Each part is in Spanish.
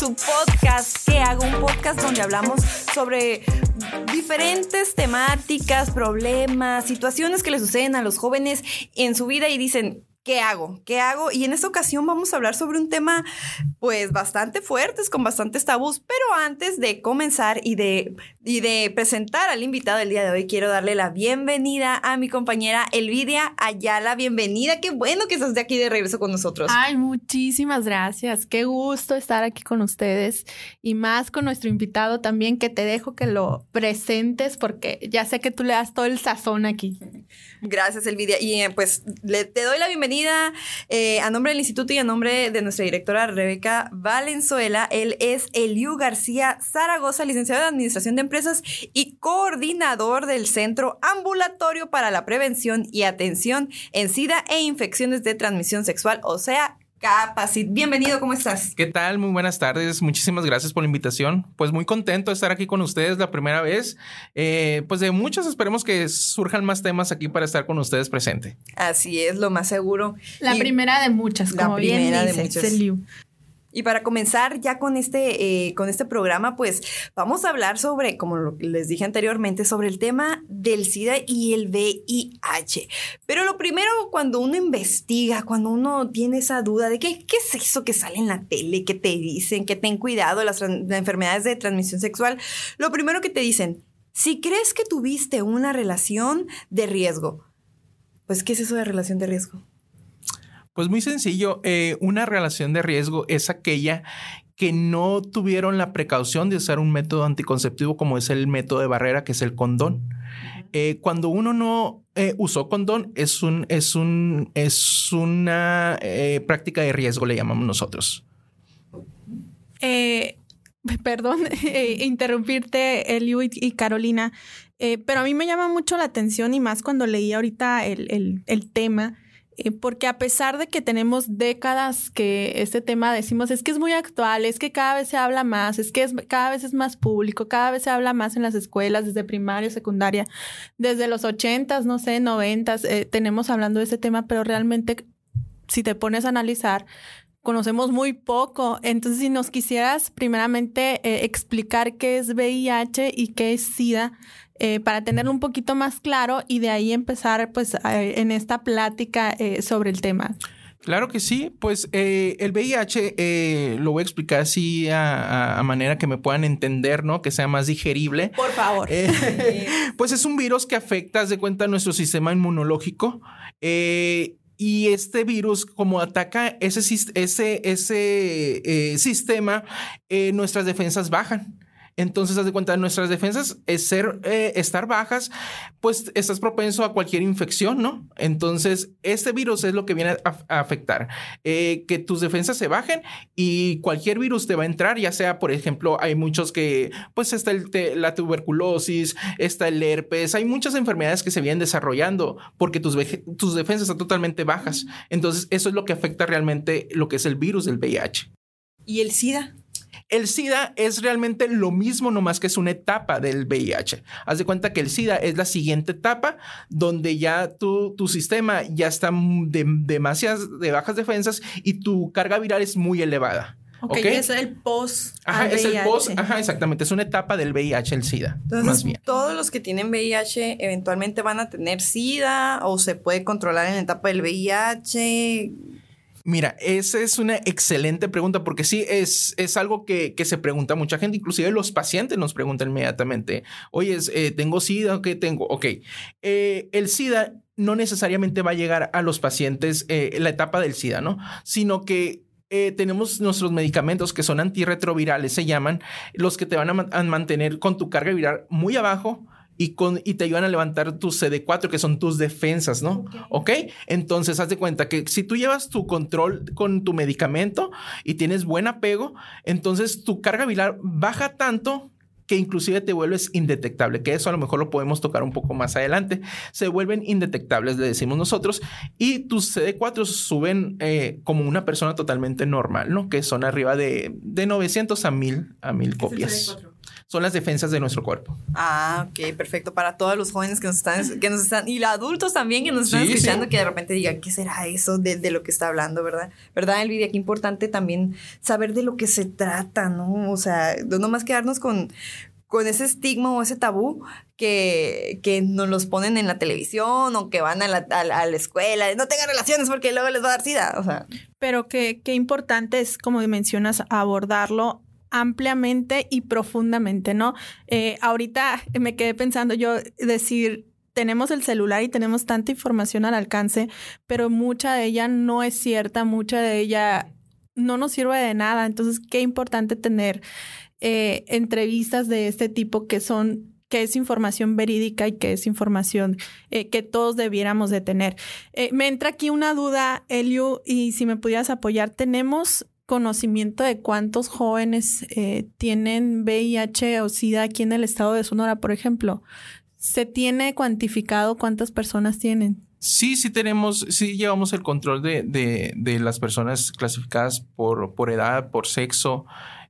su podcast ¿Qué hago? Un podcast donde hablamos sobre diferentes temáticas, problemas, situaciones que le suceden a los jóvenes en su vida y dicen, ¿Qué hago? ¿Qué hago? Y en esta ocasión vamos a hablar sobre un tema pues bastante fuertes, con bastantes tabús, pero antes de comenzar y de, y de presentar al invitado del día de hoy, quiero darle la bienvenida a mi compañera Elvidia Ayala. Bienvenida, qué bueno que estás de aquí de regreso con nosotros. Ay, muchísimas gracias, qué gusto estar aquí con ustedes y más con nuestro invitado también, que te dejo que lo presentes porque ya sé que tú le das todo el sazón aquí. Gracias, Elvidia. Y eh, pues le, te doy la bienvenida bienvenida eh, a nombre del instituto y a nombre de nuestra directora Rebeca Valenzuela. Él es Eliu García Zaragoza, licenciado en Administración de Empresas y coordinador del Centro Ambulatorio para la Prevención y Atención en SIDA e Infecciones de Transmisión Sexual, o sea, Capacit. Bienvenido, ¿cómo estás? ¿Qué tal? Muy buenas tardes. Muchísimas gracias por la invitación. Pues muy contento de estar aquí con ustedes la primera vez. Eh, pues de muchos esperemos que surjan más temas aquí para estar con ustedes presente. Así es, lo más seguro. La primera de muchas, como la primera bien dice de muchas. Y para comenzar ya con este, eh, con este programa, pues vamos a hablar sobre, como les dije anteriormente, sobre el tema del SIDA y el VIH. Pero lo primero, cuando uno investiga, cuando uno tiene esa duda de qué, qué es eso que sale en la tele, que te dicen, que ten cuidado las, las enfermedades de transmisión sexual, lo primero que te dicen, si crees que tuviste una relación de riesgo, pues ¿qué es eso de relación de riesgo? Pues muy sencillo, eh, una relación de riesgo es aquella que no tuvieron la precaución de usar un método anticonceptivo como es el método de barrera, que es el condón. Eh, cuando uno no eh, usó condón, es, un, es, un, es una práctica de riesgo, le llamamos nosotros. perdón, interrumpirte, Eliu y, Carolina, pero a mí me llama mucho la atención y más cuando leí ahorita el, el, el tema porque a pesar de que tenemos décadas que este tema decimos es que es muy actual, es que cada vez se habla más, es que es, cada vez es más público, cada vez se habla más en las escuelas, desde primaria, secundaria, desde los ochentas, no sé, noventas, eh, tenemos hablando de este tema, pero realmente si te pones a analizar, conocemos muy poco. Entonces, si nos quisieras primeramente eh, explicar qué es VIH y qué es SIDA, eh, para tenerlo un poquito más claro y de ahí empezar pues en esta plática eh, sobre el tema. Claro que sí, pues eh, el VIH lo voy a explicar así a, manera que me puedan entender, ¿no? Que sea más digerible. Por favor. pues es un virus que afecta, de cuenta, nuestro sistema inmunológico. y este virus, como ataca ese, ese, ese sistema, nuestras defensas bajan. Entonces, haz de cuenta, nuestras defensas es ser, eh, estar bajas, pues estás propenso a cualquier infección, ¿no? Entonces, este virus es lo que viene a, afectar, eh, que tus defensas se bajen y cualquier virus te va a entrar, ya sea, por ejemplo, hay muchos que, pues está el la tuberculosis, está el herpes, hay muchas enfermedades que se vienen desarrollando porque tus, tus defensas están totalmente bajas. Entonces, eso es lo que afecta realmente lo que es el virus del VIH. ¿Y el SIDA? El SIDA es realmente lo mismo, nomás que es una etapa del VIH. Haz de cuenta que el SIDA es la siguiente etapa donde ya tu, tu sistema ya está de demasiadas de bajas defensas y tu carga viral es muy elevada. Ok, es el post. Ajá, es el post. Ajá, exactamente. Es una etapa del VIH, el SIDA. Entonces, más bien. todos los que tienen VIH eventualmente van a tener SIDA o se puede controlar en la etapa del VIH. Mira, esa es una excelente pregunta porque sí, es, es algo que, se pregunta mucha gente, inclusive los pacientes nos preguntan inmediatamente, oye, eh, ¿tengo SIDA qué tengo? Ok, eh, el SIDA no necesariamente va a llegar a los pacientes eh, la etapa del SIDA, ¿no? Sino que tenemos nuestros medicamentos que son antirretrovirales, se llaman, los que te van a mantener con tu carga viral muy abajo y, con, y te ayudan a levantar tus CD4, que son tus defensas, ¿no? ¿Ok? Entonces, haz de cuenta que si tú llevas tu control con tu medicamento y tienes buen apego, entonces tu carga viral baja tanto que inclusive te vuelves indetectable, que eso a lo mejor lo podemos tocar un poco más adelante. Se vuelven indetectables, le decimos nosotros, y tus CD4 suben eh, como una persona totalmente normal, ¿no? Que son arriba de, de 900 a 1000 a 1000 copias. Son las defensas de nuestro cuerpo. Ah, ok, perfecto. Para todos los jóvenes que nos están, que nos están y los adultos también que nos están Sí, escuchando, sí. que de repente digan, ¿qué será eso de, de lo que está hablando, verdad? ¿Verdad, Elvidia? Qué importante también saber de lo que se trata, ¿no? O sea, no más quedarnos con, con ese estigma o ese tabú que, que nos los ponen en la televisión o que van a la, a la- a la escuela. No tengan relaciones porque luego les va a dar sida. O sea, Pero qué, qué importante es, como mencionas, abordarlo ampliamente y profundamente, ¿no? Eh, ahorita me quedé pensando yo decir, tenemos el celular y tenemos tanta información al alcance, pero mucha de ella no es cierta, mucha de ella no nos sirve de nada. Entonces, qué importante tener eh, entrevistas de este tipo que son que es información verídica y que es información eh, que todos debiéramos de tener. Me entra aquí una duda, Eliu, y si me pudieras apoyar, ¿tenemos conocimiento de cuántos jóvenes eh, tienen VIH o SIDA aquí en el estado de Sonora, por ejemplo? ¿Se tiene cuantificado cuántas personas tienen? Sí, sí tenemos, sí llevamos el control de, de- de las personas clasificadas por, por edad, por sexo.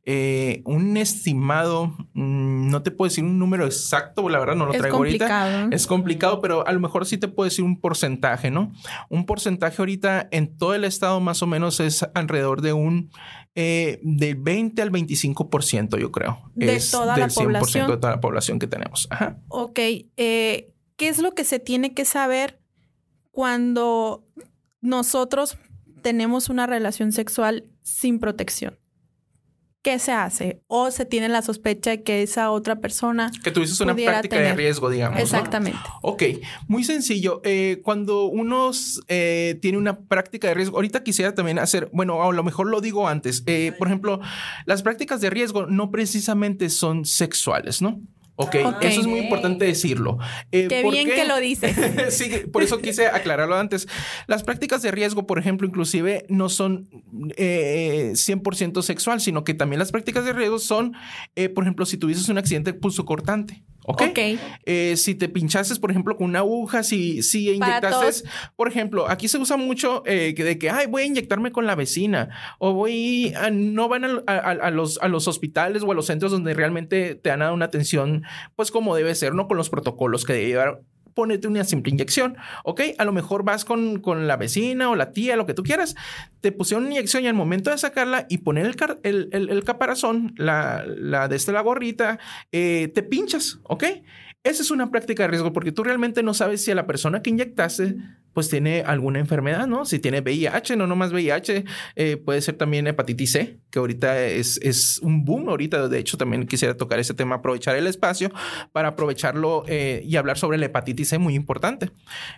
Eh, un estimado, mm, no te puedo decir un número exacto, la verdad no lo es traigo ahorita. complicado. Es complicado, pero a lo mejor sí te puedo decir un porcentaje, ¿no? Un porcentaje ahorita en todo el estado más o menos es alrededor de un eh, del 20 al 25%, yo creo. De es toda la del 100% población. de toda la población que tenemos. Ajá. Ok, eh, ¿qué es lo que se tiene que saber cuando nosotros tenemos una relación sexual sin protección? ¿Qué se hace? ¿O se tiene la sospecha de que esa otra persona... Que dices una práctica de tener. riesgo, digamos. ¿no? Exactamente. Ok, muy sencillo. Eh, cuando uno eh, tiene una práctica de riesgo, ahorita quisiera también hacer, bueno, a lo mejor lo digo antes. Eh, por ejemplo, las prácticas de riesgo no precisamente son sexuales, ¿no? Ok, Ok. eso es muy importante decirlo. Eh, Qué ¿por bien qué? que lo dices. sí, por eso quise aclararlo antes. Las prácticas de riesgo, por ejemplo, inclusive no son eh, 100% sexual, sino que también las prácticas de riesgo son, eh, por ejemplo, si tuvieses un accidente pulso cortante. ¿Ok? Ok. Eh, si te pinchases, por ejemplo, con una aguja, si, si inyectases, por ejemplo, aquí se usa mucho eh, de que, ay, voy a inyectarme con la vecina o voy, a, no van a, a- a los, a los hospitales o a los centros donde realmente te han dado una atención, pues como debe ser, ¿no? Con los protocolos que debe llevar. Ponete una simple inyección, ¿ok? A lo mejor vas con, con la vecina o la tía, lo que tú quieras. Te pusieron una inyección y al momento de sacarla y poner el, el, el- caparazón, la, la de este, la gorrita, eh, te pinchas, ¿ok? Esa es una práctica de riesgo porque tú realmente no sabes si a la persona que inyectaste pues tiene alguna enfermedad, ¿no? Si tiene VIH, no nomás VIH, eh, puede ser también hepatitis C, que ahorita es, es un boom ahorita. De hecho, también quisiera tocar ese tema, aprovechar el espacio para aprovecharlo eh, y hablar sobre la hepatitis C, muy importante.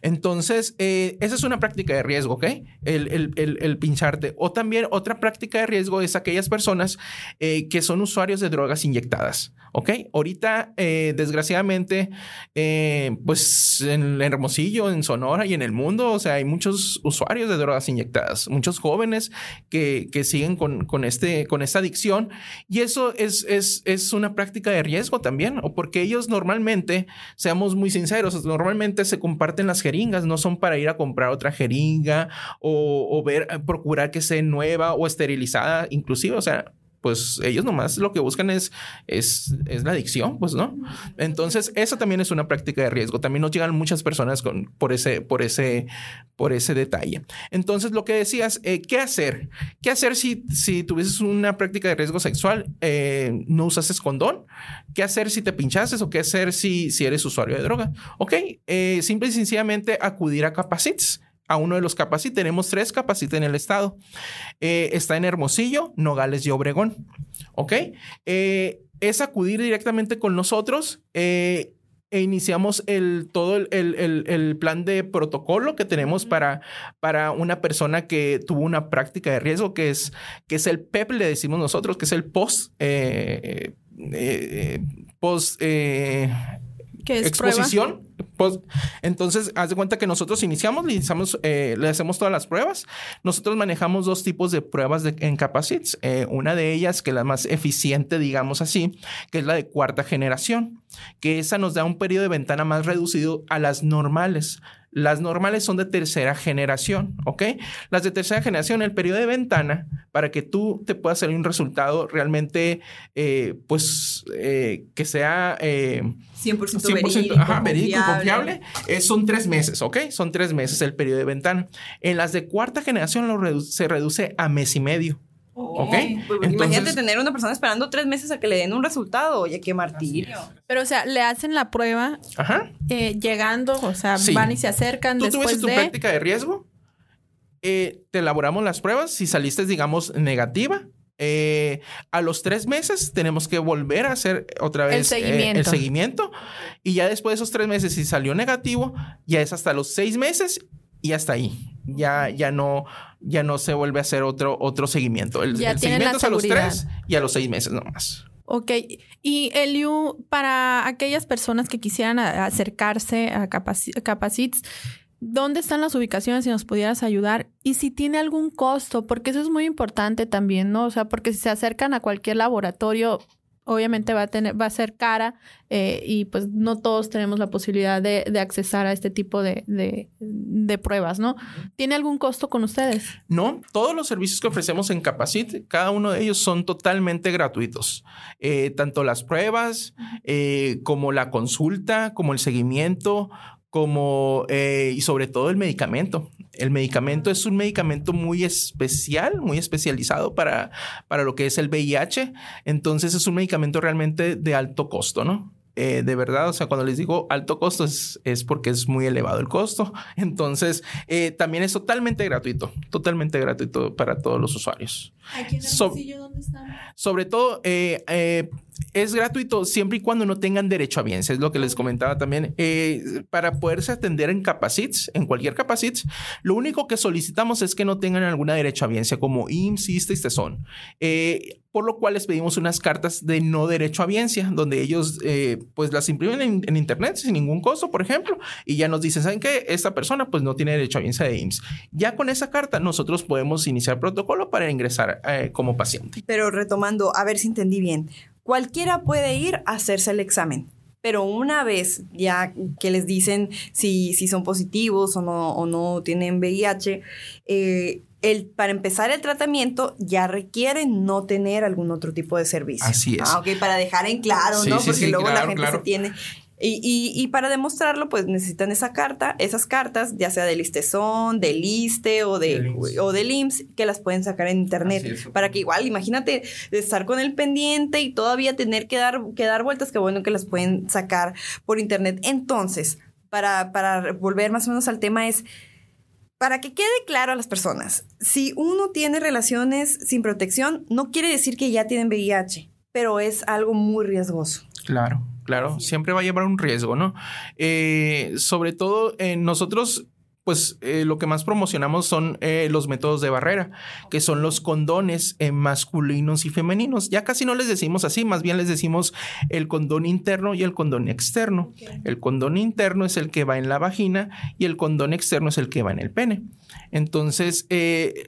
Entonces, eh, esa es una práctica de riesgo, ¿ok? El, el- el- el pincharte. O también otra práctica de riesgo es aquellas personas eh, que son usuarios de drogas inyectadas, ¿ok? Ahorita, desgraciadamente, pues en Hermosillo, en Sonora y en el o sea, hay muchos usuarios de drogas inyectadas, muchos jóvenes que, que siguen con, con, este, con esta adicción. Y eso es, es, es una práctica de riesgo también, o porque ellos normalmente, seamos muy sinceros, normalmente se comparten las jeringas, no son para ir a comprar otra jeringa o, o ver, eh, procurar que esté nueva o esterilizada, inclusive, o sea, pues ellos nomás lo que buscan es, es, es la adicción, pues, ¿no? Entonces, eso también es una práctica de riesgo. También nos llegan muchas personas con, por, ese, por, ese, por ese detalle. Entonces, lo que decías, eh, ¿qué hacer? ¿Qué hacer si, si tuvieses una práctica de riesgo sexual? Eh, ¿No usases condón? ¿Qué hacer si te pinchases o qué hacer si, si eres usuario de droga? Ok, eh, simple y sencillamente acudir a Capacits. A uno de los Capacit, tenemos tres Capacit en el estado. Eh, está en Hermosillo, Nogales y Obregón. ¿Ok? Eh, es acudir directamente con nosotros. eh, e iniciamos el, todo el, el- el- plan de protocolo que tenemos para, para una persona que tuvo una práctica de riesgo, que es, que es el PEP, le decimos nosotros, que es el post, eh, eh, eh, post, eh, ¿Qué es exposición. Post- entonces, haz de cuenta que nosotros iniciamos, le, iniciamos, eh, le hacemos todas las pruebas. Nosotros manejamos dos tipos de pruebas de, en. Eh, una de ellas, que es la más eficiente, digamos así, que es la de cuarta generación, que esa nos da un periodo de ventana más reducido a las normales. Las normales son de tercera generación, ¿ok? Las de tercera generación, el periodo de ventana, para que tú te puedas hacer un resultado realmente, eh, pues, eh, que sea... 100%, 100% verídico, ajá, verídico, confiable. confiable, eh, son tres meses, ¿ok? Son tres meses el periodo de ventana. En las de cuarta generación lo redu- se reduce a mes y medio. ¿Ok? Pues, imagínate Entonces- tener una persona esperando tres meses a que le den un resultado. Oye, qué martirio. Pero, o sea, le hacen la prueba Ajá. eh, llegando, o sea, Sí. van y se acercan Tú tuviste después tu de... práctica de riesgo, eh, te elaboramos las pruebas. Si saliste, digamos, negativa, eh, a los tres meses tenemos que volver a hacer otra El vez eh, seguimiento. el seguimiento. Y ya después de esos tres meses, si salió negativo, ya es hasta los seis meses y hasta ahí. Ya, ya no, ya no se vuelve a hacer otro, otro seguimiento. El, seguimiento es a los tres y a los seis meses nomás. Ok, y Eliu, para aquellas personas que quisieran acercarse a Capaci- Capacits, ¿dónde están las ubicaciones si nos pudieras ayudar? Y si tiene algún costo, porque eso es muy importante también, ¿no? O sea, porque si se acercan a cualquier laboratorio, obviamente va a tener, va a ser cara eh, y pues no todos tenemos la posibilidad de, de accesar a este tipo de, de- pruebas, ¿no? ¿Tiene algún costo con ustedes? No, todos los servicios que ofrecemos en Capacit, cada uno de ellos son totalmente gratuitos. Eh, tanto las pruebas, eh, como la consulta, como el seguimiento, como eh, y sobre todo el medicamento. El medicamento es un medicamento muy especial, muy especializado para, para lo que es el VIH. Entonces es un medicamento realmente de alto costo, ¿no? Eh, de verdad, o sea, cuando les digo alto costo es, es porque es muy elevado el costo. Entonces, eh, también es totalmente gratuito, totalmente gratuito para todos los usuarios. Aquí en So- ¿dónde estamos? Sobre todo, eh, eh, es gratuito siempre y cuando no tengan derecho a bienes, es lo que les comentaba también. Eh, para poderse atender en Capacits, en cualquier Capacits, lo único que solicitamos es que no tengan alguna derecho a biencia como IMSS, y TESON. Eh, por lo cual les pedimos unas cartas de no derecho a biencia, donde ellos eh, pues las imprimen en, en internet sin ningún costo, por ejemplo, y ya nos dicen, ¿saben qué? Esta persona pues no tiene derecho a biencia de IMSS. Ya con esa carta nosotros podemos iniciar protocolo para ingresar eh, como paciente. Pero retomando, a ver si entendí bien. Cualquiera puede ir a hacerse el examen. Pero una vez ya que les dicen si, si son positivos o no, o no tienen VIH, eh, el, para empezar el tratamiento ya requieren no tener algún otro tipo de servicio. Así es. Ah, ok, para dejar en claro, Sí, ¿no? sí, Porque sí, luego la gente claro. se tiene... Y, y- y para demostrarlo, pues necesitan esa carta, esas cartas, ya sea del Listezón, del ISTE o, de, IMSS. o del IMSS, que las pueden sacar en internet. Es. Para que igual, imagínate, estar con el pendiente y todavía tener que dar, que dar vueltas, que bueno que las pueden sacar por internet. Entonces, para, para volver más o menos al tema es, para que quede claro a las personas, si uno tiene relaciones sin protección, no quiere decir que ya tienen VIH, pero es algo muy riesgoso. Claro, claro, siempre va a llevar un riesgo, ¿no? Eh, sobre todo, eh, nosotros, pues eh, lo que más promocionamos son eh, los métodos de barrera, que son los condones eh, masculinos y femeninos. Ya casi no les decimos así, más bien les decimos el condón interno y el condón externo. El condón interno es el que va en la vagina y el condón externo es el que va en el pene. Entonces,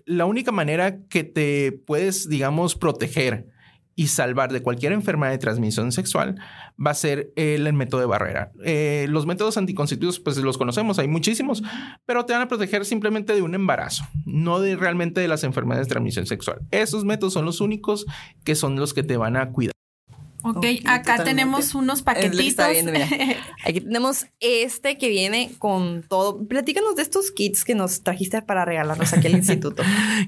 la única manera que te puedes, digamos, proteger y salvar de cualquier enfermedad de transmisión sexual va a ser el, método de barrera. Eh, los métodos anticonceptivos, pues los conocemos, hay muchísimos, pero te van a proteger simplemente de un embarazo, no de realmente de las enfermedades de transmisión sexual. Esos métodos son los únicos que son los que te van a cuidar. Ok, Ok, acá totalmente. tenemos unos paquetitos. está viendo, mira. Aquí tenemos este que viene con todo. Platícanos de estos kits que nos trajiste para regalarnos aquí al instituto.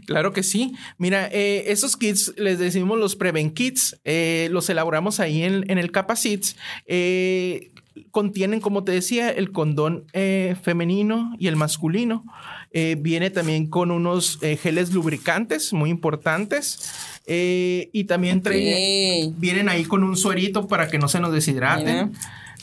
Claro que sí. Mira, eh, esos kits les decimos los Preven Kits. eh, los elaboramos ahí en, en el Capacits. Eh, contienen, como te decía, el condón eh, femenino y el masculino. Eh, viene también con unos eh, geles lubricantes muy importantes. eh, y también trae- Ok. vienen ahí con un suerito para que no se nos deshidraten.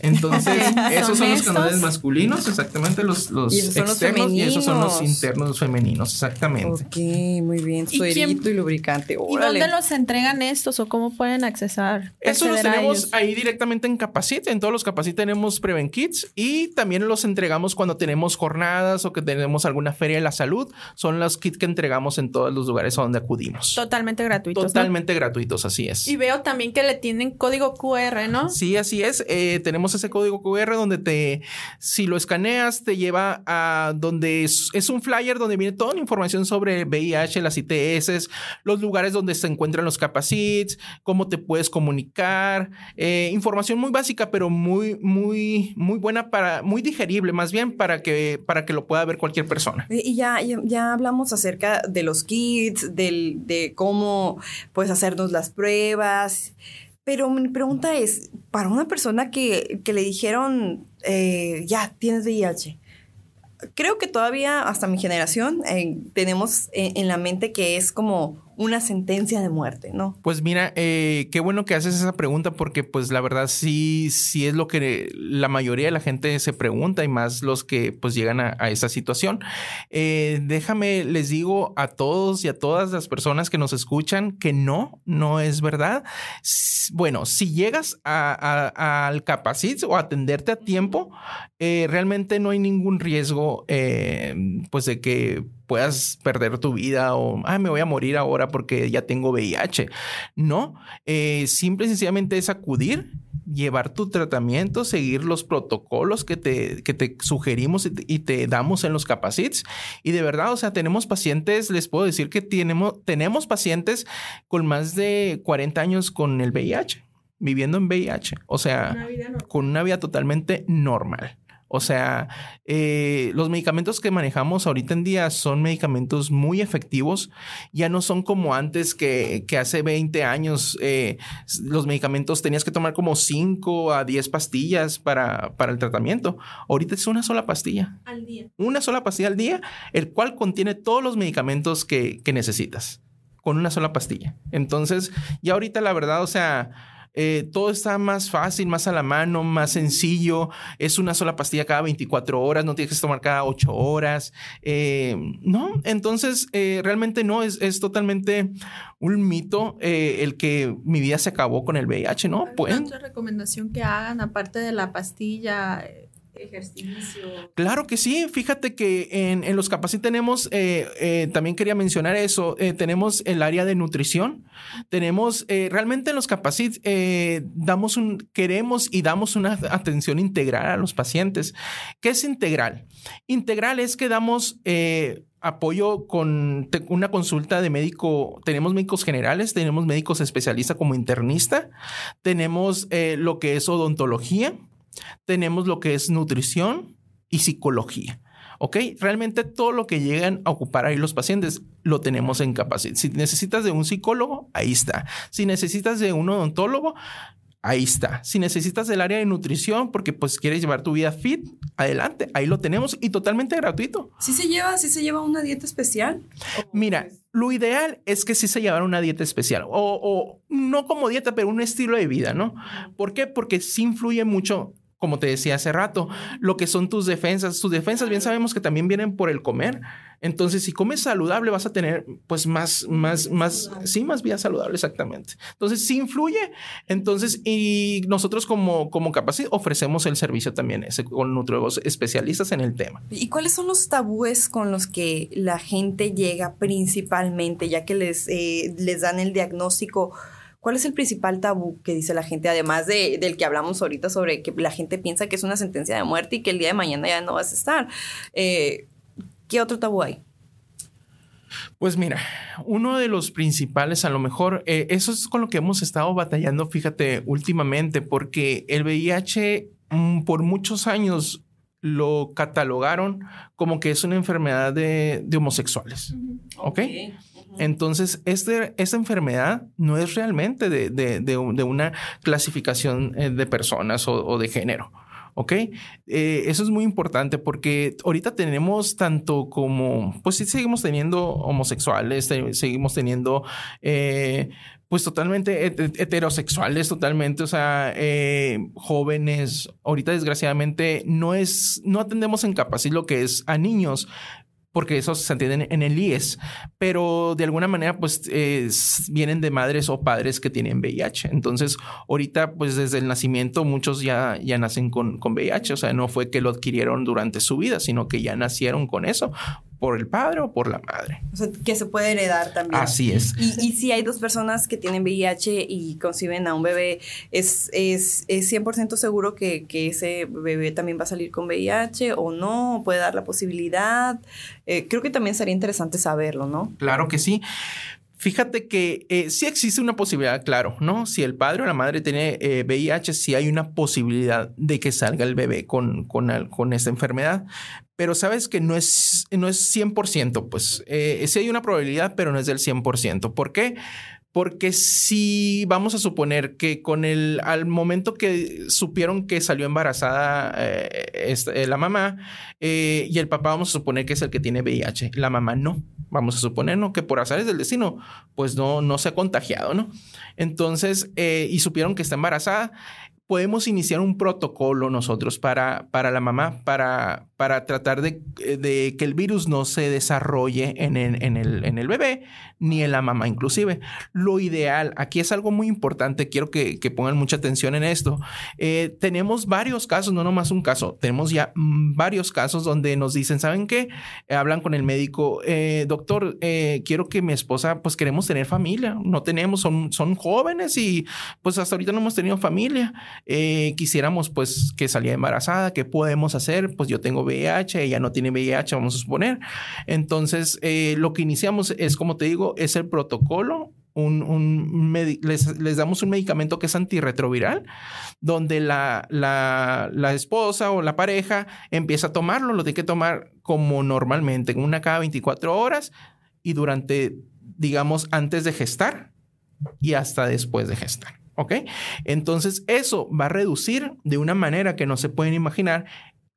Entonces, esos son los condones masculinos, exactamente, los, los Y esos son los externos, y esos son los femeninos. internos femeninos, exactamente. Ok, muy bien. ¿Y quién- Suerito y lubricante. ¿Y dónde los entregan estos o cómo pueden accesar? Eso los tenemos ahí directamente en Capacit. En todos los Capacit tenemos Preven Kits y también los entregamos cuando tenemos jornadas o que tenemos alguna feria de la salud. Son los kits que entregamos en todos los lugares a donde acudimos. Totalmente gratuitos. ¿no? Totalmente gratuitos, así es. Y veo también que le tienen código QR, ¿no? Sí, así es. Eh, tenemos ese código QR donde te, si lo escaneas, te lleva a donde es, un flyer donde viene toda la información sobre VIH, las ITS, los lugares donde se encuentran los capacits, cómo te puedes comunicar, eh, información muy básica, pero muy, muy, muy buena para, muy digerible más bien para que, para que lo pueda ver cualquier persona. Y ya, ya, hablamos acerca de los kits, del, de cómo pues hacernos las pruebas. Pero mi pregunta es, para una persona que, que le dijeron, eh, ya, tienes VIH, creo que todavía hasta mi generación eh, tenemos en, la mente que es como una sentencia de muerte, ¿no? Pues mira, eh, qué bueno que haces esa pregunta porque pues la verdad sí, sí es lo que la mayoría de la gente se pregunta y más los que pues llegan a, esa situación. Eh, déjame, les digo a todos y a todas las personas que nos escuchan que no, no es verdad. Bueno, si llegas al capacit o atenderte a tiempo, eh, realmente no hay ningún riesgo pues de que puedas perder tu vida o ah, me voy a morir ahora porque ya tengo VIH. No, eh, simple y sencillamente es acudir, llevar tu tratamiento, seguir los protocolos que te, te sugerimos y te, damos en los capacits. Y de verdad, o sea, tenemos pacientes, les puedo decir que tenemos, tenemos pacientes con más de 40 años con el VIH viviendo en VIH, o sea, con una vida totalmente normal. O sea, eh, los medicamentos que manejamos ahorita en día son medicamentos muy efectivos. Ya no son como antes que, hace 20 años eh, los medicamentos tenías que tomar como 5 a 10 pastillas para, para el tratamiento. Ahorita es una sola pastilla. Al día. Una sola pastilla al día, el cual contiene todos los medicamentos que, que necesitas con una sola pastilla. Entonces, ya ahorita la verdad, o sea eh, todo está más fácil, más a la mano, más sencillo. Es una sola pastilla cada 24 horas, no tienes que tomar cada 8 horas. Eh, no, entonces eh, realmente no, es, es, totalmente un mito el que mi vida se acabó con el VIH, ¿no? Pues. otra recomendación que hagan aparte de la pastilla? Ejercicio. Claro que sí. Fíjate que en, los Capacit tenemos, eh, eh, también quería mencionar eso, eh, tenemos el área de nutrición. Tenemos, realmente en los Capacit damos un, queremos y damos una atención integral a los pacientes. ¿Qué es integral? Integral es que damos apoyo con una consulta de médico. Tenemos médicos generales, tenemos médicos especialistas como internista, tenemos lo que es odontología, tenemos lo que es nutrición y psicología. ¿Ok? Realmente todo lo que llegan a ocupar ahí los pacientes lo tenemos en capacidad. Si necesitas de un psicólogo, ahí está. Si necesitas de un odontólogo, ahí está. Si necesitas del área de nutrición porque pues quieres llevar tu vida fit, adelante, ahí lo tenemos y totalmente gratuito. ¿Sí se lleva, sí se lleva una dieta especial? Mira, lo ideal es que sí se llevara una dieta especial o, o, no como dieta, pero un estilo de vida, ¿no? ¿Por qué? Porque sí influye mucho como te decía hace rato, lo que son tus defensas. Tus defensas bien sabemos que también vienen por el comer. Entonces, si comes saludable, vas a tener pues más, más, más, sí, más vida saludable, exactamente. Entonces, sí influye. Entonces, y nosotros como, como capacidad ofrecemos el servicio también ese, con nutriólogos especialistas en el tema. ¿Y cuáles son los tabúes con los que la gente llega principalmente, ya que les, eh, les dan el diagnóstico? ¿Cuál es el principal tabú que dice la gente, además de, del que hablamos ahorita sobre que la gente piensa que es una sentencia de muerte y que el día de mañana ya no vas a estar? Eh, ¿Qué otro tabú hay? Pues mira, uno de los principales, a lo mejor, eh, eso es con lo que hemos estado batallando, fíjate, últimamente, porque el VIH mm, por muchos años lo catalogaron como que es una enfermedad de, homosexuales. ¿Ok? Entonces, este, esta enfermedad no es realmente de, una clasificación eh, de personas o, de género. ¿Ok? Eh, eso es muy importante porque ahorita tenemos tanto como, pues sí, seguimos teniendo homosexuales, seguimos teniendo, eh, pues totalmente heterosexuales, totalmente, o sea, jóvenes. Ahorita, desgraciadamente, no es, no atendemos en capacidad lo que es a niños, porque esos se entienden en el IES, pero de alguna manera pues vienen de madres o padres que tienen VIH. Entonces, ahorita pues desde el nacimiento muchos ya, ya nacen con, con VIH, o sea, no fue que lo adquirieron durante su vida, sino que ya nacieron con eso por el padre o por la madre. O sea, que se puede heredar también. Así es. Y, y si hay dos personas que tienen VIH y conciben a un bebé, ¿es, es, es 100% seguro que, que, ese bebé también va a salir con VIH o no? ¿Puede dar la posibilidad? Eh, creo que también sería interesante saberlo, ¿no? Claro que sí. Fíjate que eh, sí existe una posibilidad, claro, ¿no? Si el padre o la madre tiene eh, VIH, sí hay una posibilidad de que salga el bebé con, con, con esta enfermedad. Pero sabes que no es, no es 100%, pues eh, sí hay una probabilidad, pero no es del 100%. ¿Por qué? Porque si vamos a suponer que con el, al momento que supieron que salió embarazada eh, esta, la mamá eh, y el papá, vamos a suponer que es el que tiene VIH, la mamá no. Vamos a suponer, ¿no? Que por azares del destino, pues no, no se ha contagiado, ¿no? Entonces, eh, y supieron que está embarazada, podemos iniciar un protocolo nosotros para, para la mamá, para, para tratar de, de, que el virus no se desarrolle en el, bebé ni en la mamá inclusive. Lo ideal, aquí es algo muy importante, quiero que, pongan mucha atención en esto. Eh, tenemos varios casos, no nomás un caso, tenemos ya varios casos donde nos dicen, ¿saben qué? Eh, hablan con el médico, eh, doctor, quiero que mi esposa, pues queremos tener familia, no tenemos, son, son jóvenes y pues hasta ahorita no hemos tenido familia. Eh, quisiéramos pues que saliera embarazada, ¿qué podemos hacer? Pues yo tengo VIH, ella no tiene VIH, vamos a suponer. Entonces, eh, lo que iniciamos es, como te digo, es el protocolo. Un, les, damos un medicamento que es antirretroviral, donde la, la, la, esposa o la pareja empieza a tomarlo, lo tiene que tomar como normalmente, una cada 24 horas y durante, digamos, antes de gestar y hasta después de gestar. ¿Ok? Entonces eso va a reducir de una manera que no se pueden imaginar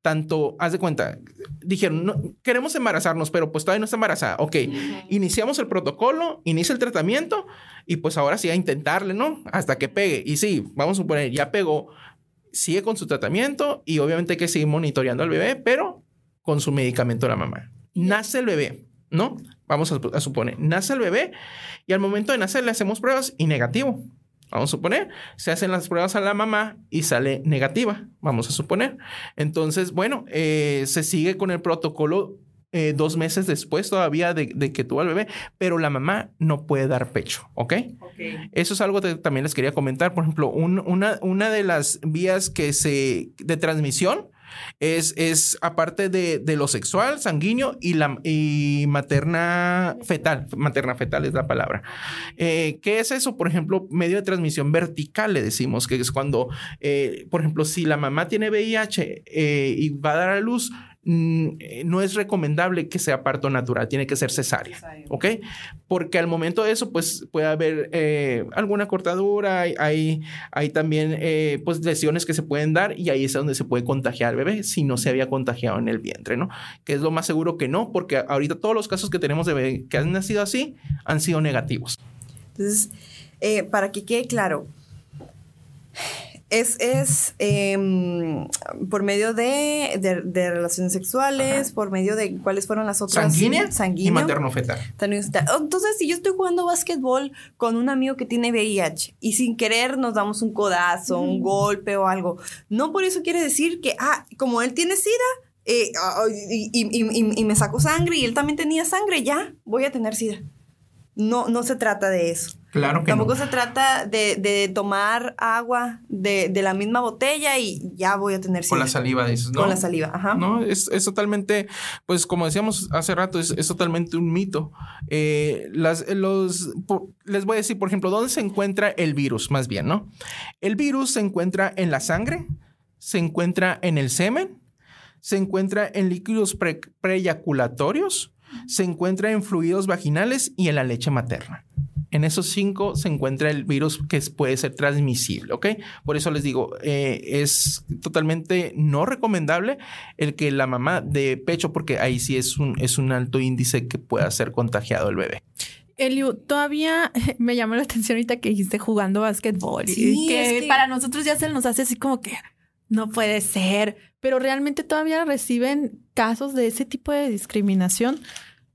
tanto, haz de cuenta, dijeron, no, queremos embarazarnos, pero pues todavía no está embarazada. Ok, -huh. iniciamos el protocolo, inicia el tratamiento y pues ahora sí a intentarle, ¿no? Hasta que pegue. Y sí, vamos a suponer, ya pegó, sigue con su tratamiento y obviamente hay que seguir monitoreando al bebé, pero con su medicamento la mamá. Nace el bebé, ¿no? Vamos a, a suponer, nace el bebé y al momento de nacer le hacemos pruebas y negativo. Vamos a suponer, se hacen las pruebas a la mamá y sale negativa, vamos a suponer. Entonces, bueno, eh, se sigue con el protocolo eh, dos meses después todavía de, de, que tuvo al bebé, pero la mamá no puede dar pecho, ¿ok? okay. Eso es algo que también les quería comentar. Por ejemplo, un, una, una de las vías que se, de transmisión es, es aparte de, de, lo sexual, sanguíneo y, la, y materna fetal. Materna fetal es la palabra. Eh, ¿Qué es eso? Por ejemplo, medio de transmisión vertical, le decimos, que es cuando, eh, por ejemplo, si la mamá tiene VIH eh, y va a dar a luz, no es recomendable que sea parto natural, tiene que ser cesárea, ¿ok? Porque al momento de eso, pues puede haber eh, alguna cortadura, hay, hay, hay también eh, pues lesiones que se pueden dar y ahí es donde se puede contagiar al bebé si no se había contagiado en el vientre, ¿no? Que es lo más seguro que no, porque ahorita todos los casos que tenemos de bebé que han nacido así han sido negativos. Entonces, eh, para que quede claro, es, es eh, por medio de, de, de relaciones sexuales, Ajá. por medio de cuáles fueron las otras. Sanguínea, Sanguíneo. y materno-fetal. Entonces, si yo estoy jugando básquetbol con un amigo que tiene VIH y sin querer nos damos un codazo, mm. un golpe o algo, no por eso quiere decir que, ah, como él tiene SIDA, eh, y, y, y, y, me sacó sangre y él también tenía sangre, ya voy a tener SIDA. No, no se trata de eso. Claro que Tampoco no. se trata de, de tomar agua de, de, la misma botella y ya voy a tener. Con la saliva, dices, ¿no? Con la saliva, ajá. No, es, es totalmente, pues como decíamos hace rato, es, es totalmente un mito. Eh, las, los, por, les voy a decir, por ejemplo, ¿dónde se encuentra el virus? Más bien, ¿no? El virus se encuentra en la sangre, se encuentra en el semen, se encuentra en líquidos pre, preeyaculatorios, se encuentra en fluidos vaginales y en la leche materna. En esos cinco se encuentra el virus que puede ser transmisible, ¿ok? Por eso les digo, eh, es totalmente no recomendable el que la mamá de pecho, porque ahí sí es un, es un alto índice que pueda ser contagiado el bebé. Eliu, todavía me llamó la atención ahorita que dijiste jugando básquetbol sí, y que, es que para nosotros ya se nos hace así como que no puede ser, pero realmente todavía reciben casos de ese tipo de discriminación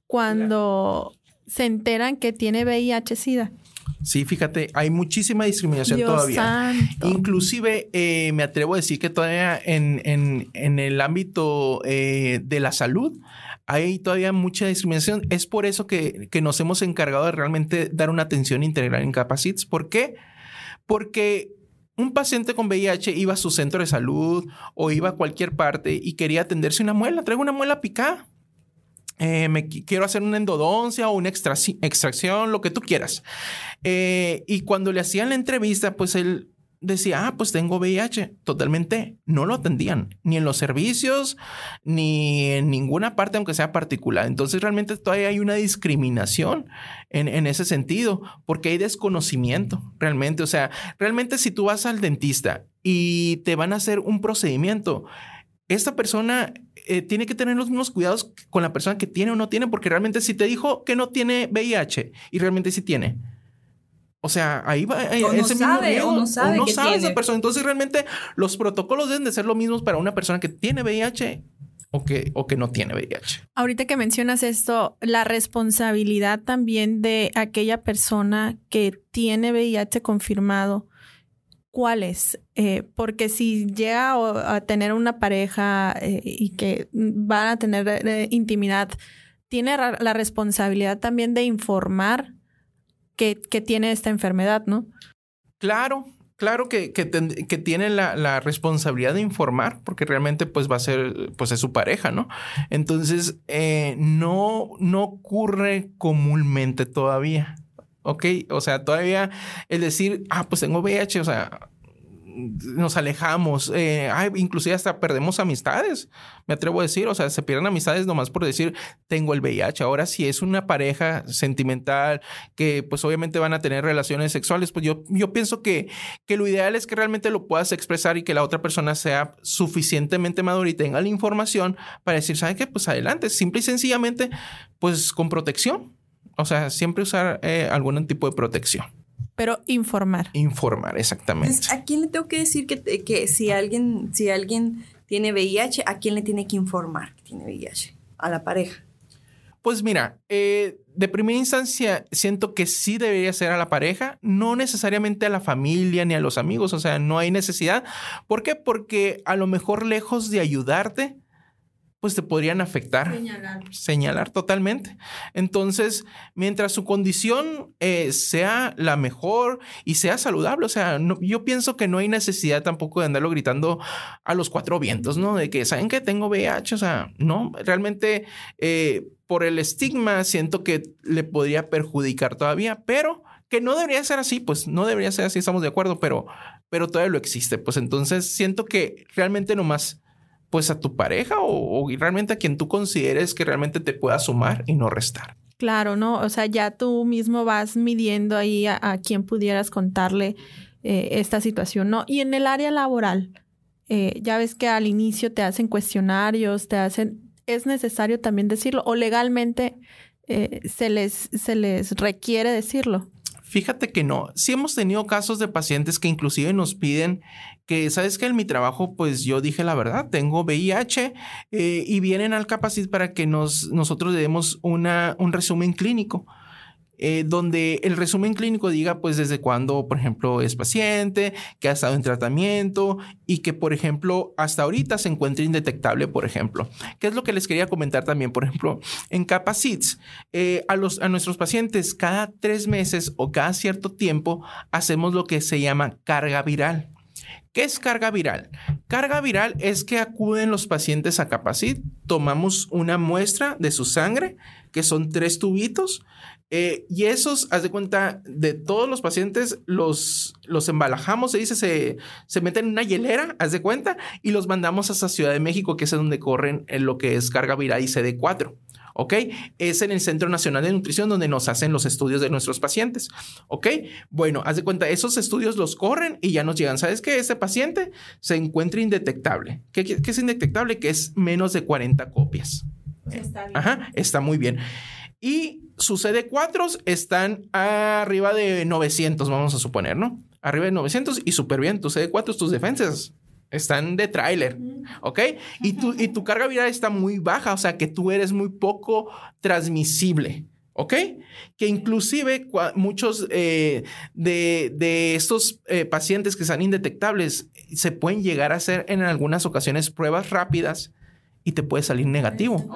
cuando claro. Se enteran que tiene VIH-Sida. Sí, fíjate, hay muchísima discriminación todavía. Inclusive eh, me atrevo a decir que todavía en, en, el ámbito eh, de la salud hay todavía mucha discriminación. Es por eso que, que, nos hemos encargado de realmente dar una atención integral en Capacits. ¿Por qué? Porque un paciente con VIH iba a su centro de salud o iba a cualquier parte y quería atenderse una muela, traigo una muela picada. Eh, me quiero hacer una endodoncia o una extracción, lo que tú quieras. Eh, y cuando le hacían la entrevista, pues él decía, ah, pues tengo VIH. Totalmente no lo atendían, ni en los servicios, ni en ninguna parte, aunque sea particular. Entonces realmente todavía hay una discriminación en, en ese sentido, porque hay desconocimiento, realmente. O sea, realmente si tú vas al dentista y te van a hacer un procedimiento, esta persona eh, tiene que tener los mismos cuidados con la persona que tiene o no tiene, porque realmente si te dijo que no tiene VIH y realmente sí tiene, o sea, ahí va o no ese sabe, mismo o no sabe, o no sabe esa persona. Entonces, realmente los protocolos deben de ser los mismos para una persona que tiene VIH o que, o que no tiene VIH. Ahorita que mencionas esto, la responsabilidad también de aquella persona que tiene VIH confirmado, ¿cuál es? Eh, porque si llega a, tener una pareja eh, y que van a tener eh, intimidad, tiene la responsabilidad también de informar que, tiene esta enfermedad, ¿no? Claro, claro que, que, tiene la, responsabilidad de informar, porque realmente pues va a ser, pues es su pareja, ¿no? Entonces, eh, no, no ocurre comúnmente todavía, ¿ok? O sea, todavía el decir, ah, pues tengo VIH, o sea, nos alejamos, eh, inclusive hasta perdemos amistades, me atrevo a decir, o sea, se pierden amistades nomás por decir, tengo el VIH. Ahora, si es una pareja sentimental que pues obviamente van a tener relaciones sexuales, pues yo, yo pienso que, que lo ideal es que realmente lo puedas expresar y que la otra persona sea suficientemente madura y tenga la información para decir, ¿saben qué? Pues adelante, simple y sencillamente, pues con protección. O sea, siempre usar eh, algún tipo de protección. Pero informar. Informar, exactamente. ¿A quién le tengo que decir que, que si alguien, si alguien tiene VIH, a quién le tiene que informar que tiene VIH? A la pareja. Pues mira, eh, de primera instancia siento que sí debería ser a la pareja, no necesariamente a la familia ni a los amigos, o sea, no hay necesidad. ¿Por qué? Porque a lo mejor lejos de ayudarte, pues te podrían afectar. Señalar. Señalar totalmente. Entonces, mientras su condición eh, sea la mejor y sea saludable, o sea, yo pienso que no hay necesidad tampoco de andarlo gritando a los cuatro vientos, ¿no? De que, ¿saben que tengo VIH? O sea, no, realmente eh, por el estigma siento que le podría perjudicar todavía, pero que no debería ser así, pues no debería ser así, estamos de acuerdo, pero, pero todavía lo existe. Pues entonces siento que realmente nomás pues a tu pareja o, realmente a quien tú consideres que realmente te pueda sumar y no restar. Claro, ¿no? O sea, ya tú mismo vas midiendo ahí a, a quien pudieras contarle eh, esta situación, ¿no? Y en el área laboral, eh, ya ves que al inicio te hacen cuestionarios, te hacen, es necesario también decirlo o legalmente eh, se, les, se les requiere decirlo. Fíjate que no. Sí hemos tenido casos de pacientes que inclusive nos piden que, ¿sabes que En mi trabajo, pues yo dije la verdad, tengo VIH eh, y vienen al Capacit para que nos, nosotros le demos una, un resumen clínico. Eh, donde el resumen clínico diga pues desde cuándo, por ejemplo, es paciente, que ha estado en tratamiento y que, por ejemplo, hasta ahorita se encuentra indetectable, por ejemplo. ¿Qué es lo que les quería comentar también? Por ejemplo, en Capacits, eh, a, los, a nuestros pacientes cada tres meses o cada cierto tiempo hacemos lo que se llama carga viral. ¿Qué es carga viral? Carga viral es que acuden los pacientes a Capacit, tomamos una muestra de su sangre, que son tres tubitos, eh, y esos, haz de cuenta, de todos los pacientes, los, los embalajamos, se dice, se, se meten en una hielera, haz de cuenta, y los mandamos hasta Ciudad de México, que es donde corren en lo que es carga viral y CD4. ¿ok? Es en el Centro Nacional de Nutrición donde nos hacen los estudios de nuestros pacientes, ¿ok? Bueno, haz de cuenta, esos estudios los corren y ya nos llegan. ¿Sabes qué? Ese paciente se encuentra indetectable. ¿Qué, qué, es indetectable? Que es menos de 40 copias. está bien. Ajá, está muy bien. Y sus CD4 están arriba de 900, vamos a suponer, ¿no? Arriba de 900 y súper bien. Tus CD4, tus defensas están de tráiler, ¿ok? Y tu, y tu carga viral está muy baja, o sea que tú eres muy poco transmisible. ¿ok? Que inclusive muchos eh, de, estos eh, pacientes que son indetectables se pueden llegar a hacer en algunas ocasiones pruebas rápidas y te puede salir negativo.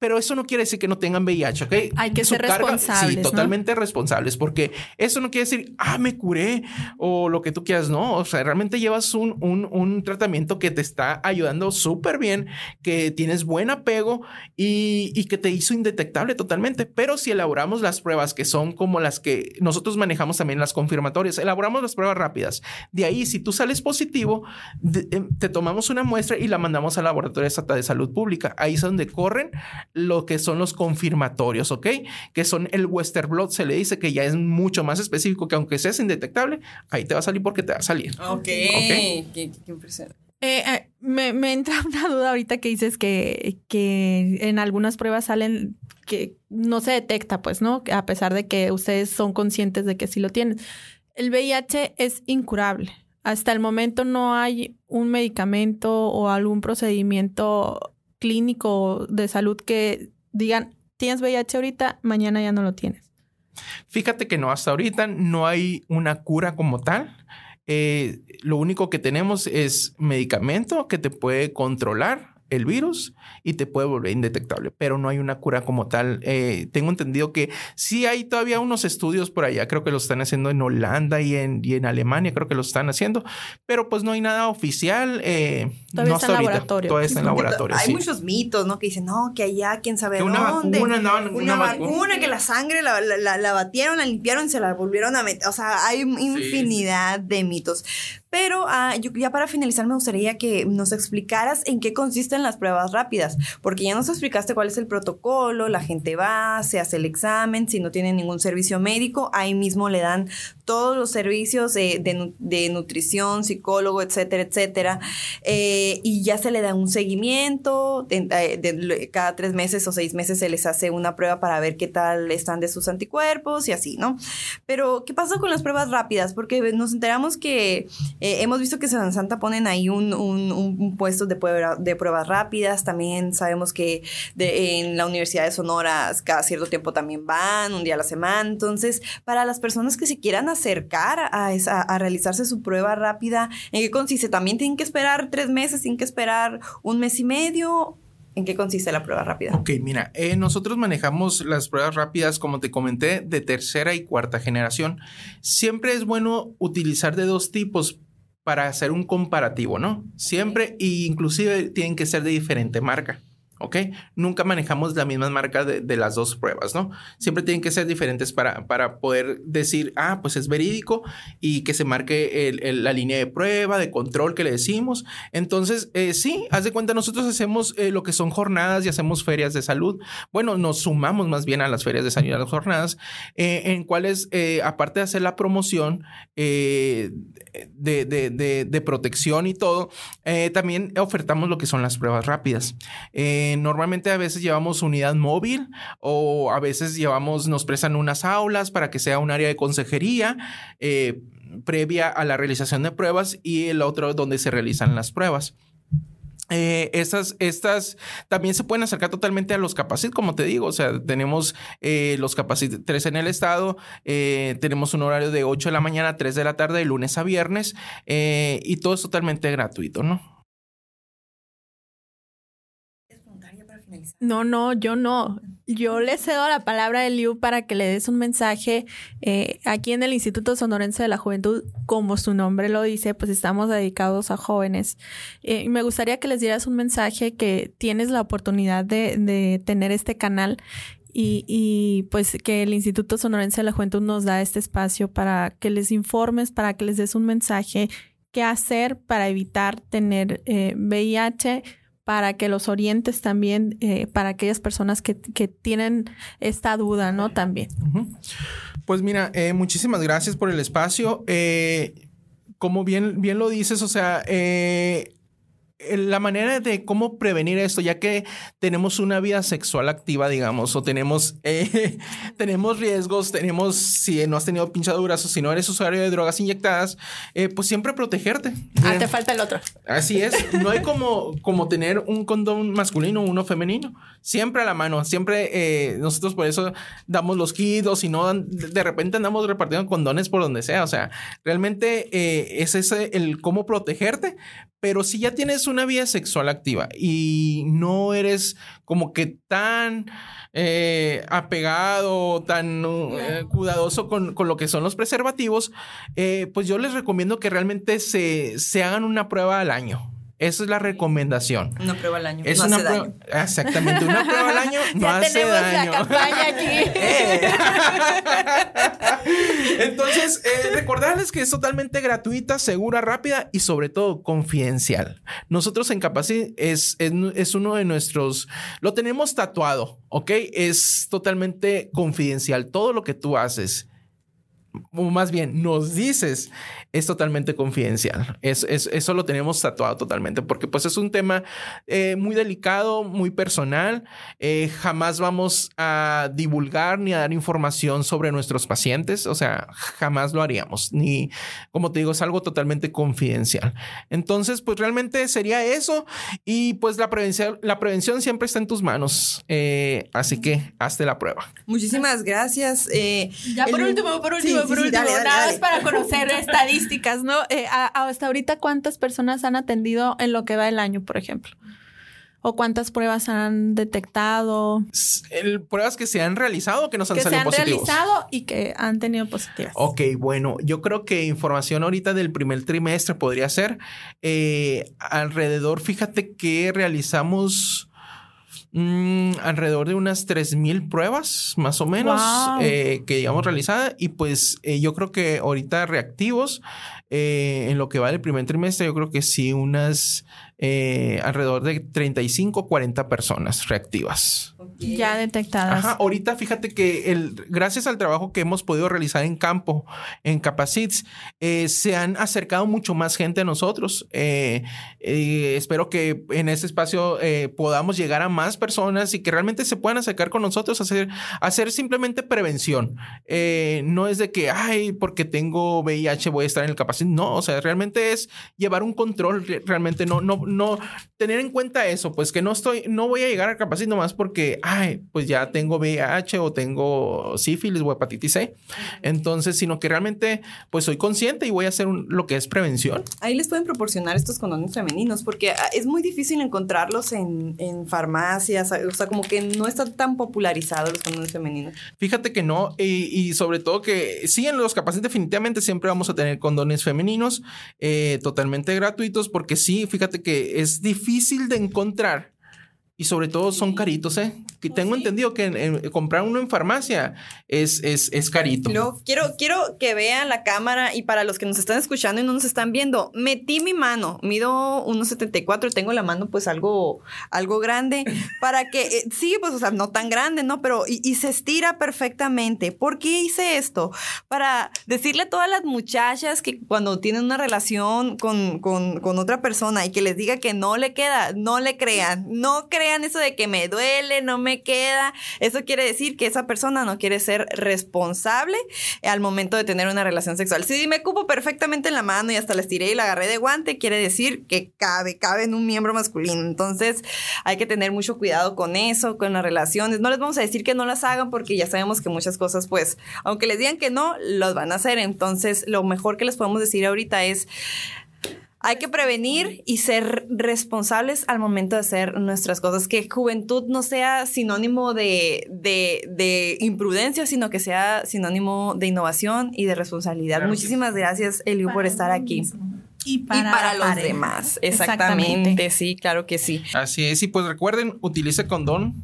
Pero eso no quiere decir que no tengan VIH, ¿ok? Hay que ser responsables. Sí, totalmente responsables, porque eso no quiere decir, ah, me curé o lo que tú quieras, no. O sea, realmente llevas un, un, tratamiento que te está ayudando súper bien, que tienes buen apego y, y, que te hizo indetectable totalmente. Pero si elaboramos las pruebas que son como las que nosotros manejamos también las confirmatorias, elaboramos las pruebas rápidas. De ahí, si tú sales positivo, em, te tomamos una muestra y la mandamos al laboratorio estatal de salud pública. Ahí es donde corren lo que son los confirmatorios, ¿ok? Que son el Western Blot, se le dice que ya es mucho más específico, que aunque seas indetectable, ahí te va a salir porque te va a salir. Ok, ¿Okay? Qué, impresión. Eh, eh, me, me, entra una duda ahorita que dices que, que en algunas pruebas salen que no se detecta, pues, ¿no? A pesar de que ustedes son conscientes de que sí lo tienen. El VIH es incurable. Hasta el momento no hay un medicamento o algún procedimiento clínico de salud que digan, tienes VIH ahorita, mañana ya no lo tienes? Fíjate que no, hasta ahorita no hay una cura como tal. Eh, lo único que tenemos es medicamento que te puede controlar el virus y te puede volver indetectable, pero no hay una cura como tal. Eh, tengo entendido que sí hay todavía unos estudios por allá, creo que lo están haciendo en Holanda y en, y en Alemania, creo que lo están haciendo, pero pues no hay nada oficial. Eh, todavía está en laboratorio. Todavía está en laboratorio. Hay muchos mitos, ¿no? Que dicen, no, que allá, quién sabe una dónde. Vacuna, no, una, vacuna, que la sangre la, la, la, batieron, la limpiaron y se la volvieron a meter. O sea, hay infinidad de mitos. Pero ah, yo, ya para finalizar me gustaría que nos explicaras en qué consisten las pruebas rápidas, porque ya nos explicaste cuál es el protocolo, la gente va, se hace el examen, si no tiene ningún servicio médico, ahí mismo le dan todos los servicios de, nutrición, psicólogo, etcétera, etcétera, eh, y ya se le da un seguimiento, de, cada tres meses o seis meses se les hace una prueba para ver qué tal están de sus anticuerpos y así, ¿no? Pero, ¿qué pasa con las pruebas rápidas? Porque nos enteramos que eh, hemos visto que en Santa ponen ahí un, un, puesto de, de, pruebas rápidas. También sabemos que en la Universidad de Sonora cada cierto tiempo también van, un día a la semana. Entonces, para las personas que se quieran acercar a, esa, a realizarse su prueba rápida, ¿en qué consiste? ¿También tienen que esperar tres meses? ¿Tienen que esperar un mes y medio? ¿En qué consiste la prueba rápida? Ok, mira, eh, nosotros manejamos las pruebas rápidas, como te comenté, de tercera y cuarta generación. Siempre es bueno utilizar de dos tipos para hacer un comparativo, ¿no? Siempre, e inclusive tienen que ser de diferente marca. ¿Ok? Nunca manejamos la misma marca de, las dos pruebas, ¿no? Siempre tienen que ser diferentes para, para poder decir, ah, pues es verídico y que se marque la línea de prueba, de control que le decimos. Entonces, eh, sí, haz de cuenta, nosotros hacemos eh, lo que son jornadas y hacemos ferias de salud. Bueno, nos sumamos más bien a las ferias de salud y a las jornadas, eh, en cuales, aparte de hacer la promoción de, de, de, protección y todo, también ofertamos lo que son las pruebas rápidas. Eh, normalmente a veces llevamos unidad móvil o a veces llevamos, nos prestan unas aulas para que sea un área de consejería. Eh, previa a la realización de pruebas y el otro donde se realizan las pruebas. Eh, estas, estas también se pueden acercar totalmente a los Capacit, como te digo. O sea, tenemos los Capacit 3 en el estado, tenemos un horario de 8 de la mañana a 3 de la tarde, de lunes a viernes, y todo es totalmente gratuito, ¿no? No, no, yo no. Yo le cedo la palabra a Liu para que le des un mensaje. Eh, aquí en el Instituto Sonorense de la Juventud, como su nombre lo dice, pues estamos dedicados a jóvenes. Eh, me gustaría que les dieras un mensaje que tienes la oportunidad de, de tener este canal y, y, pues que el Instituto Sonorense de la Juventud nos da este espacio para que les informes, para que les des un mensaje, qué hacer para evitar tener eh, VIH para que los orientes también, eh, para aquellas personas que, tienen esta duda, ¿no? También. Pues mira, eh, muchísimas gracias por el espacio. Eh, como bien, bien lo dices, o sea, la manera de cómo prevenir esto, ya que tenemos una vida sexual activa, digamos, o tenemos, eh, tenemos riesgos, tenemos, si no has tenido pinchaduras o si no eres usuario de drogas inyectadas, eh, pues siempre protegerte. Ah, te falta el otro. Así es. No hay como, como tener un condón masculino o uno femenino. Siempre a la mano. Siempre eh, nosotros por eso damos los kits o si no, de repente andamos repartiendo condones por donde sea. O sea, realmente es ese el cómo protegerte, pero si ya tienes una vida sexual activa y no eres como que tan eh, apegado, tan eh, cuidadoso con, lo que son los preservativos, eh, pues yo les recomiendo que realmente se, se hagan una prueba al año. Esa es la recomendación. Una prueba al año. Es no una hace daño. Exactamente, una prueba al año no ya hace tenemos daño. La campaña aquí. Entonces, eh, recordarles que es totalmente gratuita, segura, rápida y sobre todo confidencial. Nosotros en Capacit es, es, es uno de nuestros, lo tenemos tatuado, ¿ok? Es totalmente confidencial. Todo lo que tú haces o más bien nos dices, es totalmente confidencial. Es, eso lo tenemos tatuado totalmente, porque pues es un tema eh, muy delicado, muy personal. Eh, jamás vamos a divulgar ni a dar información sobre nuestros pacientes, o sea, jamás lo haríamos, ni, como te digo, es algo totalmente confidencial. Entonces, pues realmente sería eso y pues la prevención, la prevención siempre está en tus manos. Eh, así que hazte la prueba. Muchísimas gracias. ya por último, por último por último, nada más para conocer estadísticas, ¿no? Eh, hasta ahorita, ¿cuántas personas han atendido en lo que va el año, por ejemplo? ¿O cuántas pruebas han detectado? El, pruebas que se han realizado o que nos han salido positivos. Que se han realizado y que han tenido positivas. Ok, bueno, yo creo que información ahorita del primer trimestre podría ser eh, alrededor, fíjate que realizamos Mm, alrededor de unas 3.000 pruebas, más o menos, eh, que digamos realizadas. Y pues eh, yo creo que ahorita reactivos, eh, en lo que va del primer trimestre, yo creo que sí, unas alrededor de 35, 40 personas reactivas. Ya detectadas. Ajá, ahorita fíjate que el, gracias al trabajo que hemos podido realizar en campo, en Capacits, eh, se han acercado mucho más gente a nosotros. Eh, eh, espero que en este espacio podamos llegar a más personas y que realmente se puedan acercar con nosotros a hacer, hacer simplemente prevención. no es de que, ay, porque tengo VIH voy a estar en el Capacit. No, o sea, realmente es llevar un control, realmente no, no, no, tener en cuenta eso, pues que no estoy, no voy a llegar al Capacit nomás porque, ay, pues ya tengo VIH o tengo sífilis o hepatitis C. Entonces, sino que realmente, pues soy consciente y voy a hacer lo que es prevención. Ahí les pueden proporcionar estos condones femeninos porque ah, es muy difícil encontrarlos en, farmacias, o sea, como que no están tan popularizados los condones femeninos. Fíjate que no, y, sobre todo que sí, en los capaces definitivamente siempre vamos a tener condones femeninos eh, totalmente gratuitos porque sí, fíjate que es difícil de encontrar y sobre todo son caritos, ¿eh? Que pues tengo entendido que comprar uno en farmacia es, es, es carito. quiero, quiero que vean la cámara y para los que nos están escuchando y no nos están viendo, metí mi mano, mido 1,74, tengo la mano pues algo, algo grande para que, eh, sí, pues o sea, no tan grande, ¿no? Pero y, y, se estira perfectamente. ¿Por qué hice esto? Para decirle a todas las muchachas que cuando tienen una relación con, con, con otra persona y que les diga que no le queda, no le crean, no crean eso de que me duele, no me queda. Eso quiere decir que esa persona no quiere ser responsable al momento de tener una relación sexual. Si me cupo perfectamente en la mano y hasta la estiré y la agarré de guante, quiere decir que cabe, cabe en un miembro masculino. Entonces hay que tener mucho cuidado con eso, con las relaciones. No les vamos a decir que no las hagan porque ya sabemos que muchas cosas, pues, aunque les digan que no, los van a hacer. Entonces lo mejor que les podemos decir ahorita es hay que prevenir y ser responsables al momento de hacer nuestras cosas. Que juventud no sea sinónimo de, de, imprudencia, sino que sea sinónimo de innovación y de responsabilidad. Muchísimas gracias, Eliu, por estar aquí. Y para, los demás. Exactamente. sí, claro que sí. Así es. Y pues recuerden, utilice condón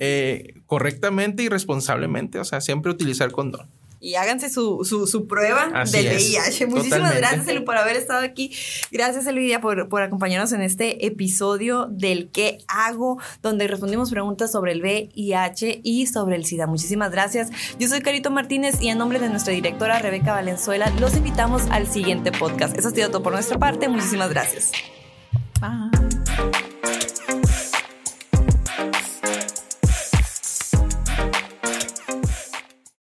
eh, correctamente y responsablemente. O sea, siempre utilizar condón y háganse su, su, prueba del VIH. Muchísimas gracias, Elu, por haber estado aquí. Gracias, Elvidia, por, por acompañarnos en este episodio del ¿Qué hago? donde respondimos preguntas sobre el VIH y sobre el SIDA. Muchísimas gracias. Yo soy Carito Martínez y en nombre de nuestra directora Rebeca Valenzuela, los invitamos al siguiente podcast. Eso ha sido todo por nuestra parte. Muchísimas gracias. Bye.